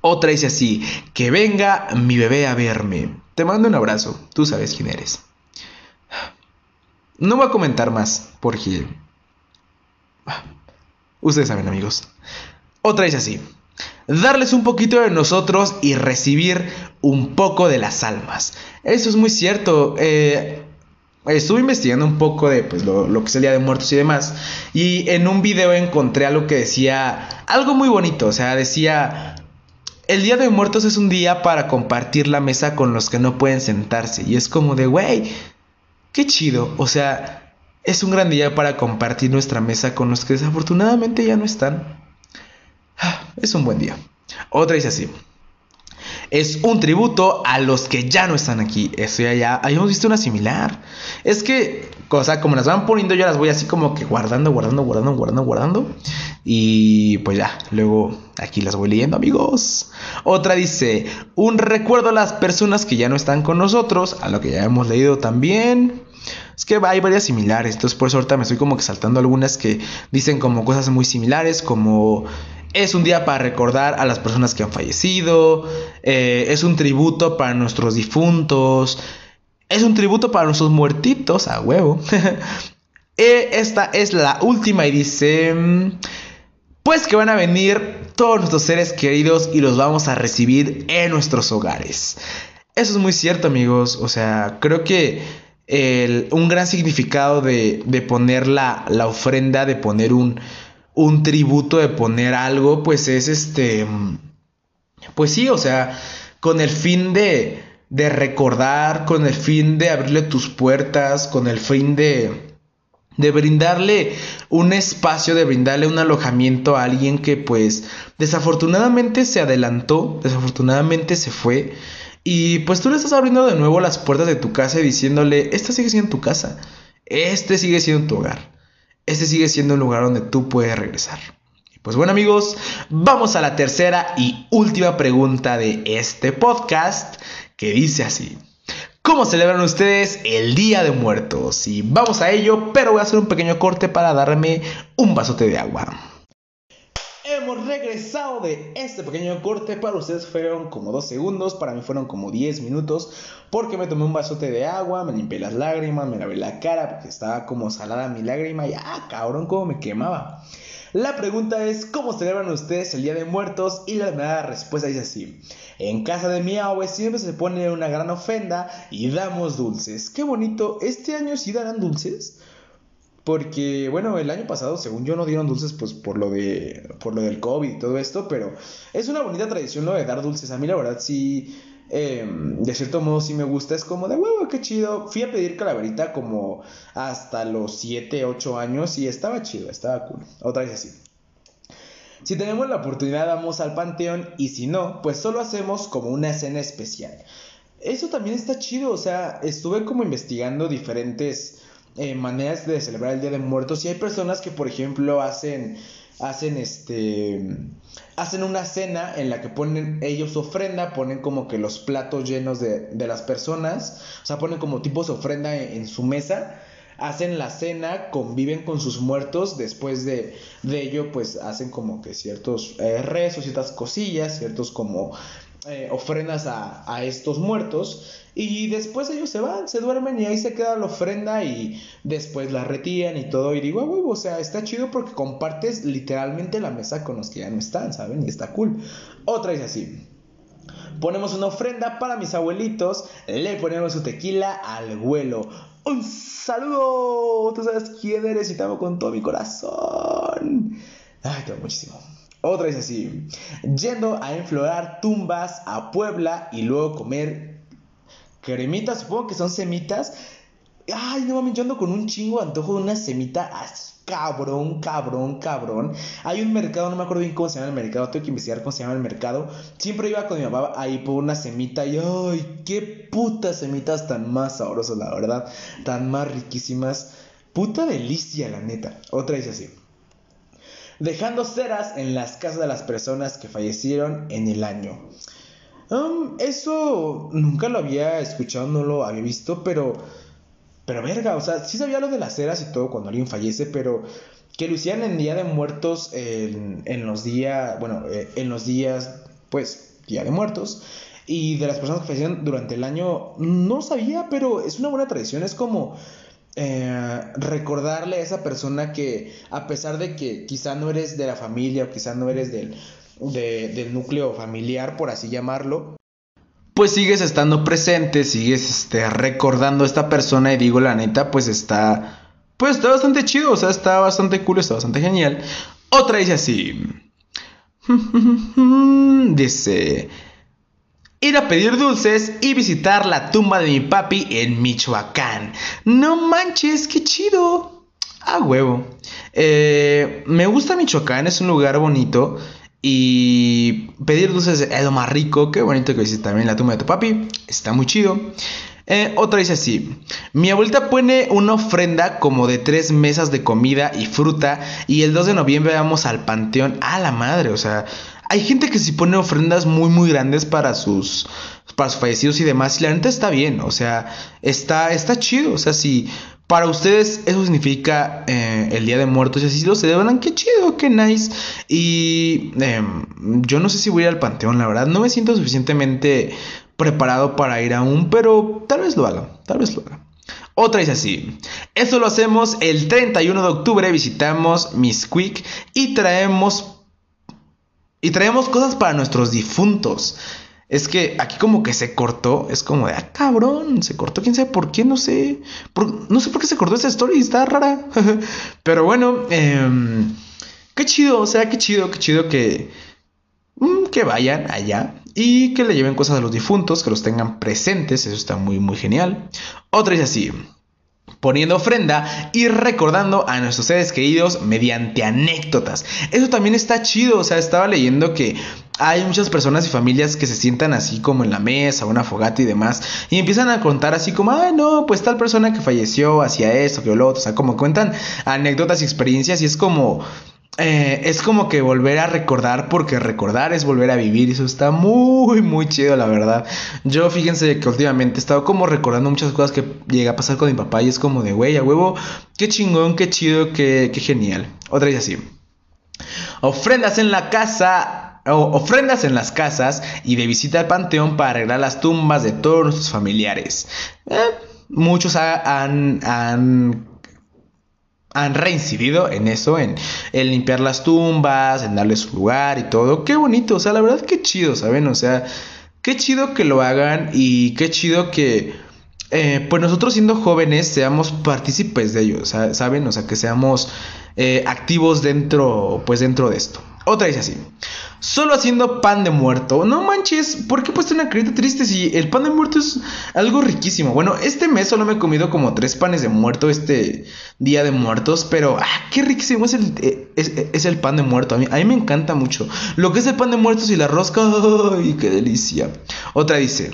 Otra dice así, que venga mi bebé a verme. Te mando un abrazo, tú sabes quién eres. No voy a comentar más, porque... Ustedes saben, amigos. Otra dice así darles un poquito de nosotros y recibir un poco de las almas. Eso es muy cierto. Eh, estuve investigando un poco de pues, lo, lo, que es el Día de Muertos y demás. Y en un video encontré algo que decía algo muy bonito. O sea, decía, el Día de Muertos es un día para compartir la mesa con los que no pueden sentarse. Y es como de, güey, qué chido. O sea, es un gran día para compartir nuestra mesa con los que desafortunadamente ya no están. Es un buen día. Otra dice así. Es un tributo a los que ya no están aquí. Eso ya, ya habíamos visto una similar. Es que, cosa como las van poniendo, yo las voy así como que guardando, guardando, guardando, guardando, guardando. Y pues ya, luego aquí las voy leyendo, amigos. Otra dice, un recuerdo a las personas que ya no están con nosotros, a lo que ya hemos leído también. Es que hay varias similares, entonces por eso ahorita me estoy como que saltando algunas que dicen como cosas muy similares, como es un día para recordar a las personas que han fallecido. Eh, es un tributo para nuestros difuntos. Es un tributo para nuestros muertitos, a huevo. Eh, esta es la última y dice... Pues que van a venir todos nuestros seres queridos y los vamos a recibir en nuestros hogares. Eso es muy cierto amigos. O sea, creo que un gran significado de, poner la ofrenda, de poner un, un tributo de poner algo, pues es este, pues sí, o sea, con el fin de, de recordar, con el fin de abrirle tus puertas, con el fin de, de brindarle un espacio, de brindarle un alojamiento a alguien que pues desafortunadamente se adelantó, desafortunadamente se fue. Y pues tú le estás abriendo de nuevo las puertas de tu casa y diciéndole, esta sigue siendo tu casa, este sigue siendo tu hogar este sigue siendo un lugar donde tú puedes regresar. Pues bueno amigos, vamos a la tercera y última pregunta de este podcast que dice así. ¿Cómo celebran ustedes el Día de Muertos? Y vamos a ello, pero voy a hacer un pequeño corte para darme un vasote de agua hemos regresado de este pequeño corte. Para ustedes fueron como dos segundos, para mí fueron como 10 minutos, porque me tomé un vasote de agua, me limpié las lágrimas, me lavé la cara, porque estaba como salada mi lágrima y ah, cabrón, como me quemaba. La pregunta es, ¿cómo celebran ustedes el Día de Muertos? Y la respuesta dice así. En casa de mi abue siempre se pone una gran ofrenda y damos dulces. Qué bonito. ¿Este año sí darán dulces? Porque, bueno, el año pasado, según yo, no dieron dulces, pues por lo de. por lo del COVID y todo esto. Pero es una bonita tradición lo de dar dulces. A mí, la verdad, sí. Em, de cierto modo sí me gusta. Es como de huevo, qué chido. Fui a pedir calaverita como hasta los 7, 8 años. Y estaba chido, estaba cool. Otra vez así. Si tenemos la oportunidad, vamos al panteón. Y si no, pues solo hacemos como una cena especial. Eso también está chido. O sea, estuve como investigando diferentes eh, maneras de celebrar el Día de Muertos. Y hay personas que, por ejemplo, hacen, hacen este, hacen una cena en la que ponen ellos ofrenda, ponen como que los platos llenos de, las personas, o sea, ponen como tipos de ofrenda en, su mesa hacen la cena, conviven con sus muertos, después de, de ello pues hacen como que ciertos eh, rezos, ciertas cosillas, ciertos como eh, ofrendas a, a, estos muertos y después ellos se van, se duermen y ahí se queda la ofrenda y después la retiran y todo y digo, huevo, o sea, está chido porque compartes literalmente la mesa con los que ya no están, ¿saben? Y está cool. Otra es así. Ponemos una ofrenda para mis abuelitos, le ponemos su tequila al vuelo. Un saludo, tú sabes quién eres y te amo con todo mi corazón. Ay, te amo muchísimo. Otra es así, yendo a enflorar tumbas a Puebla y luego comer cremitas, supongo que son semitas. Ay, no mames, yo con un chingo antojo de una semita cabrón, cabrón, cabrón. Hay un mercado, no me acuerdo bien cómo se llama el mercado, tengo que investigar cómo se llama el mercado. Siempre iba con mi mamá ahí por una semita y ay, qué putas semitas tan más sabrosas, la verdad, tan más riquísimas. Puta delicia, la neta. Otra dice así dejando ceras en las casas de las personas que fallecieron en el año. Um, eso nunca lo había escuchado, no lo había visto, pero... Pero verga, o sea, sí sabía lo de las ceras y todo cuando alguien fallece, pero que lo hicieran en Día de Muertos, en, en los días, bueno, eh, en los días, pues, Día de Muertos, y de las personas que fallecieron durante el año, no sabía, pero es una buena tradición, es como eh, recordarle a esa persona que a pesar de que quizá no eres de la familia o quizá no eres del, del núcleo familiar, por así llamarlo, pues sigues estando presente, sigues este, recordando a esta persona y digo la neta, pues está, pues está bastante chido, o sea, está bastante cool, está bastante genial. Otra dice así, dice, ir a pedir dulces y visitar la tumba de mi papi en Michoacán. No manches, qué chido. Ah, huevo. Eh, me gusta Michoacán, es un lugar bonito. Y pedir dulces es lo más rico. Qué bonito que visites también la tumba de tu papi. Está muy chido. Eh, otra dice así: Mi abuelita pone una ofrenda como de tres mesas de comida y fruta. Y el 2 de noviembre vamos al panteón. A la madre, o sea, hay gente que sí pone ofrendas muy, muy grandes para sus, para sus fallecidos y demás. Y la neta está bien, o sea, está, está chido. O sea, si para ustedes eso significa eh, el Día de Muertos y así lo celebran, qué chido, qué nice. Y em, yo no sé si voy al panteón, la verdad. No me siento suficientemente preparado para ir aún, pero tal vez lo haga, tal vez lo haga. Otra es así. Eso lo hacemos el 31 de octubre. Visitamos Miss Quick y traemos y traemos cosas para nuestros difuntos. Es que aquí como que se cortó, es como de, ah, cabrón, se cortó, quién sabe por qué, no sé. no sé por qué se cortó esta story, está rara. Pero bueno, em, qué chido, o sea, qué chido, qué chido que, mm, que vayan allá y que le lleven cosas a los difuntos, que los tengan presentes, eso está muy, muy genial. Otra es así poniendo ofrenda y recordando a nuestros seres queridos mediante anécdotas. Eso también está chido, o sea, estaba leyendo que hay muchas personas y familias que se sientan así como en la mesa, una fogata y demás, y empiezan a contar así como, ay, no, pues tal persona que falleció hacía esto, que lo otro, o sea, como cuentan anécdotas y experiencias y es como eh, es como que volver a recordar, porque recordar es volver a vivir. Y eso está muy, muy chido, la verdad. Yo fíjense que últimamente he estado como recordando muchas cosas que llega a pasar con mi papá. Y es como de, güey, a huevo, qué chingón, qué chido, qué, qué genial. Otra vez así. Ofrendas en la casa ofrendas en las casas y de visita al panteón para arreglar las tumbas de todos nuestros familiares. Eh, muchos han, han han reincidido en eso, en, limpiar las tumbas, en darle su lugar y todo. Qué bonito, o sea, la verdad qué chido, ¿saben? O sea, qué chido que lo hagan y qué chido que, eh, pues nosotros siendo jóvenes seamos partícipes de ello, ¿saben? O sea, que seamos eh, activos dentro, pues dentro de esto. Otra dice así. Solo haciendo pan de muerto. No manches, ¿por qué puesto una carita triste si el pan de muerto es algo riquísimo? Bueno, este mes solo me he comido como tres panes de muerto este día de muertos, pero ah, qué riquísimo es el, eh, es, el pan de muerto. A mí, a mí, me encanta mucho. Lo que es el pan de muertos y la rosca, ¡ay, qué delicia! Otra dice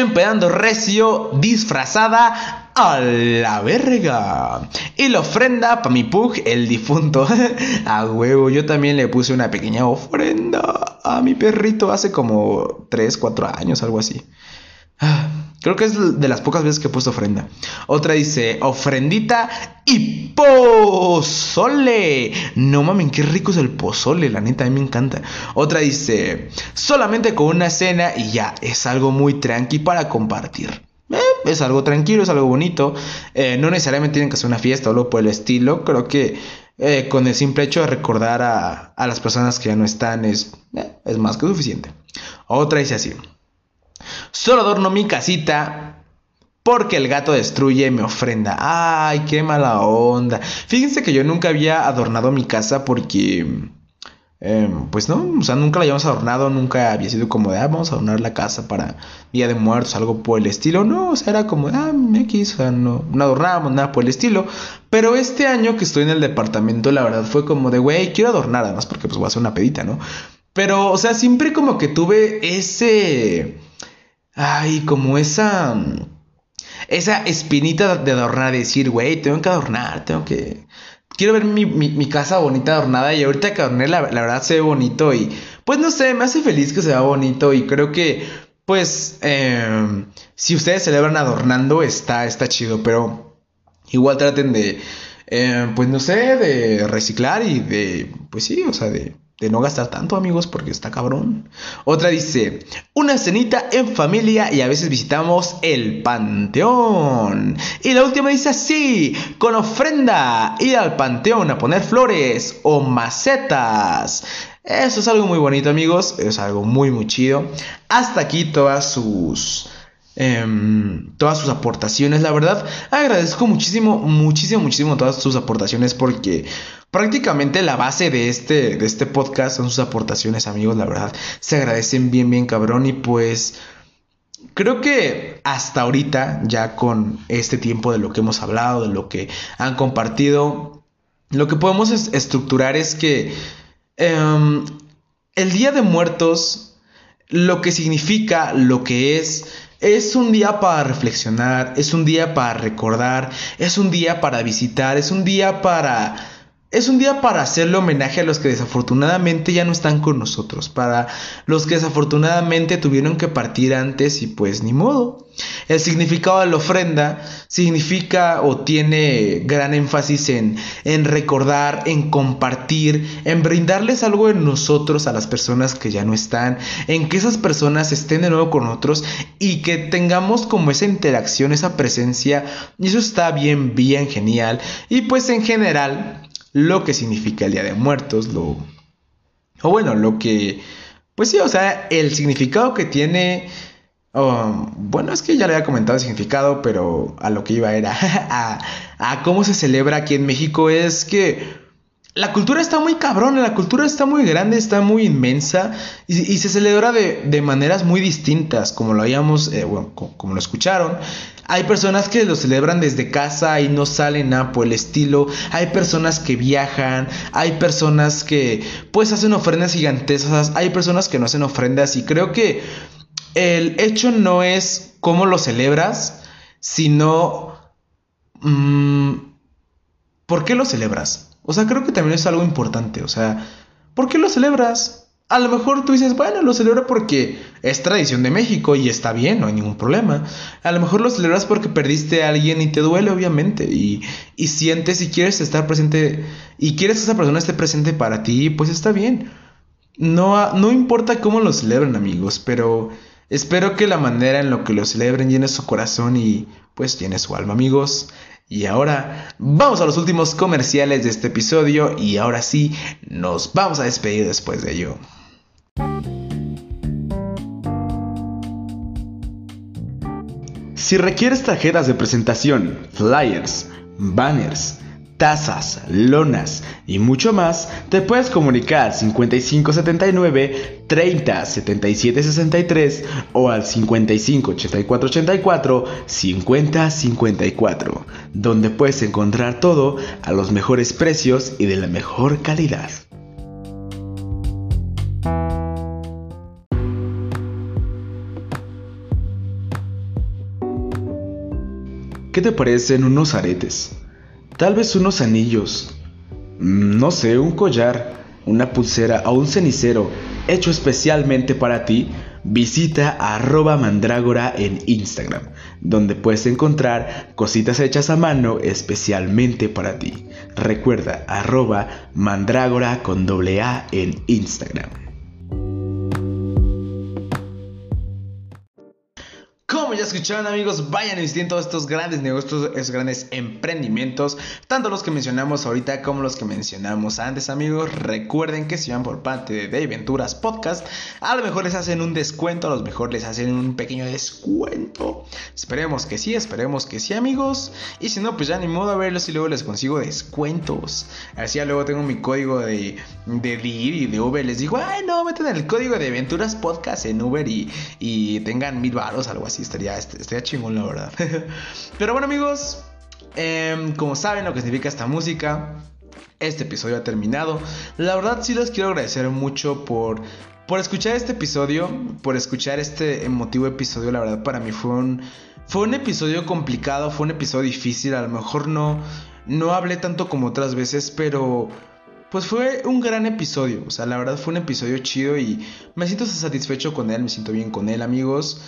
empedando recio, disfrazada a la verga. Y la ofrenda para mi pug, el difunto. a huevo, yo también le puse una pequeña ofrenda a mi perrito hace como 3, 4 años, algo así. Creo que es de las pocas veces que he puesto ofrenda. Otra dice, ofrendita y pozole. No mames, qué rico es el pozole, la neta, a mí me encanta. Otra dice, solamente con una cena y ya, es algo muy tranqui para compartir. Eh, es algo tranquilo, es algo bonito. Eh, no necesariamente tienen que hacer una fiesta o algo por el estilo. Creo que eh, con el simple hecho de recordar a, las personas que ya no están es, es más que suficiente. Otra dice así. Solo adorno mi casita porque el gato destruye mi ofrenda. Ay, qué mala onda. Fíjense que yo nunca había adornado mi casa porque... Em, pues no, o sea, nunca la habíamos adornado, nunca había sido como de, ah, vamos a adornar la casa para Día de Muertos, algo por el estilo. No, o sea, era como, ah, X, o sea, no, no adornábamos nada por el estilo. Pero este año que estoy en el departamento, la verdad fue como de, güey, quiero adornar, además porque pues voy a hacer una pedita, ¿no? Pero, o sea, siempre como que tuve ese... Ay, como esa... Esa espinita de adornar, de decir, güey, tengo que adornar, tengo que... Quiero ver mi, casa bonita adornada y ahorita que adorné la, verdad se ve bonito y pues no sé, me hace feliz que se vea bonito y creo que pues em, si ustedes celebran adornando está, está chido, pero igual traten de, em, pues no sé, de reciclar y de, pues sí, o sea, de de no gastar tanto, amigos, porque está cabrón. Otra dice, una cenita en familia y a veces visitamos el panteón. Y la última dice así, con ofrenda, ir al panteón a poner flores o macetas. Eso es algo muy bonito, amigos, es algo muy, muy chido. Hasta aquí todas sus Em, todas sus aportaciones. La verdad, agradezco muchísimo, muchísimo, muchísimo todas sus aportaciones porque prácticamente la base de este, de este podcast son sus aportaciones, amigos. La verdad, se agradecen bien, bien cabrón. Y pues creo que hasta ahorita, ya con este tiempo de lo que hemos hablado, de lo que han compartido, lo que podemos estructurar es que em, el Día de Muertos, lo que significa, lo que es, es un día para reflexionar, es un día para recordar, es un día para visitar, es un día para es un día para hacerle homenaje a los que desafortunadamente ya no están con nosotros, para los que desafortunadamente tuvieron que partir antes y pues ni modo. El significado de la ofrenda significa o tiene gran énfasis en, en recordar, en compartir, en brindarles algo de nosotros a las personas que ya no están, en que esas personas estén de nuevo con nosotros y que tengamos como esa interacción, esa presencia. Y eso está bien, bien genial. Y pues en general lo que significa el Día de Muertos, lo... O bueno, lo que... Pues sí, o sea, el significado que tiene... Um, bueno, es que ya le había comentado el significado, pero a lo que iba era a, a cómo se celebra aquí en México es que la cultura está muy cabrón, la cultura está muy grande, está muy inmensa y, se celebra de, maneras muy distintas, como lo habíamos, eh, bueno, como, lo escucharon. Hay personas que lo celebran desde casa y no salen a por el estilo. Hay personas que viajan, hay personas que pues hacen ofrendas gigantescas, hay personas que no hacen ofrendas y creo que el hecho no es cómo lo celebras, sino mm, por qué lo celebras. O sea, creo que también es algo importante. O sea, ¿por qué lo celebras? A lo mejor tú dices, bueno, lo celebro porque es tradición de México y está bien, no hay ningún problema. A lo mejor lo celebras porque perdiste a alguien y te duele, obviamente. Y, sientes y quieres estar presente y quieres que esa persona esté presente para ti, pues está bien. No, no importa cómo lo celebren, amigos, pero espero que la manera en lo que lo celebren llene su corazón y pues llene su alma, amigos. Y ahora vamos a los últimos comerciales de este episodio y ahora sí nos vamos a despedir después de ello. Si requieres tarjetas de presentación, flyers, banners, tazas, lonas y mucho más, te puedes comunicar al 5579 30 77 63 o al 55 84 84 50 54, donde puedes encontrar todo a los mejores precios y de la mejor calidad. ¿Qué te parecen unos aretes? Tal vez unos anillos, mm, no sé, un collar, una pulsera o un cenicero hecho especialmente para ti, visita arroba mandrágora en Instagram, donde puedes encontrar cositas hechas a mano especialmente para ti. Recuerda arroba mandrágora con doble A en Instagram. Como ya escucharon amigos, vayan todos estos grandes negocios, estos grandes emprendimientos, tanto los que mencionamos ahorita como los que mencionamos antes amigos. Recuerden que si van por parte de Day Venturas Podcast, a lo mejor les hacen un descuento, a lo mejor les hacen un pequeño descuento. Esperemos que sí, esperemos que sí amigos. Y si no, pues ya ni modo a verlos y luego les consigo descuentos. Así ya luego tengo mi código de, de DIR y de Uber. Les digo, ay no, meten el código de Venturas Podcast en Uber y, y tengan mil baros, algo así estaría, estaría chingón, la verdad. Pero bueno, amigos, em, como saben lo que significa esta música, este episodio ha terminado. La verdad, sí les quiero agradecer mucho por, por escuchar este episodio, por escuchar este emotivo episodio. La verdad, para mí fue un, fue un episodio complicado, fue un episodio difícil. A lo mejor no, no hablé tanto como otras veces, pero pues fue un gran episodio. O sea, la verdad fue un episodio chido y me siento satisfecho con él, me siento bien con él, amigos.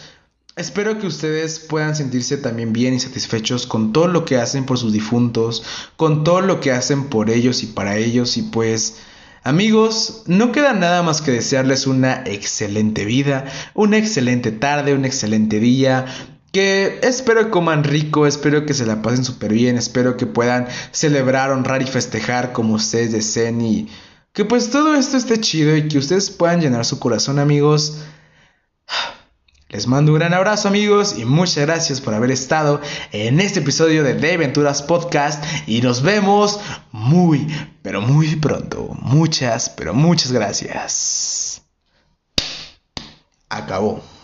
Espero que ustedes puedan sentirse también bien y satisfechos con todo lo que hacen por sus difuntos, con todo lo que hacen por ellos y para ellos. Y pues... Amigos, no queda nada más que desearles una excelente vida, una excelente tarde, un excelente día, que espero que coman rico, espero que se la pasen súper bien, espero que puedan celebrar, honrar y festejar como ustedes deseen y que pues todo esto esté chido y que ustedes puedan llenar su corazón amigos les mando un gran abrazo amigos y muchas gracias por haber estado en este episodio de De Venturas Podcast y nos vemos muy, pero muy pronto. Muchas, pero muchas gracias. Acabó.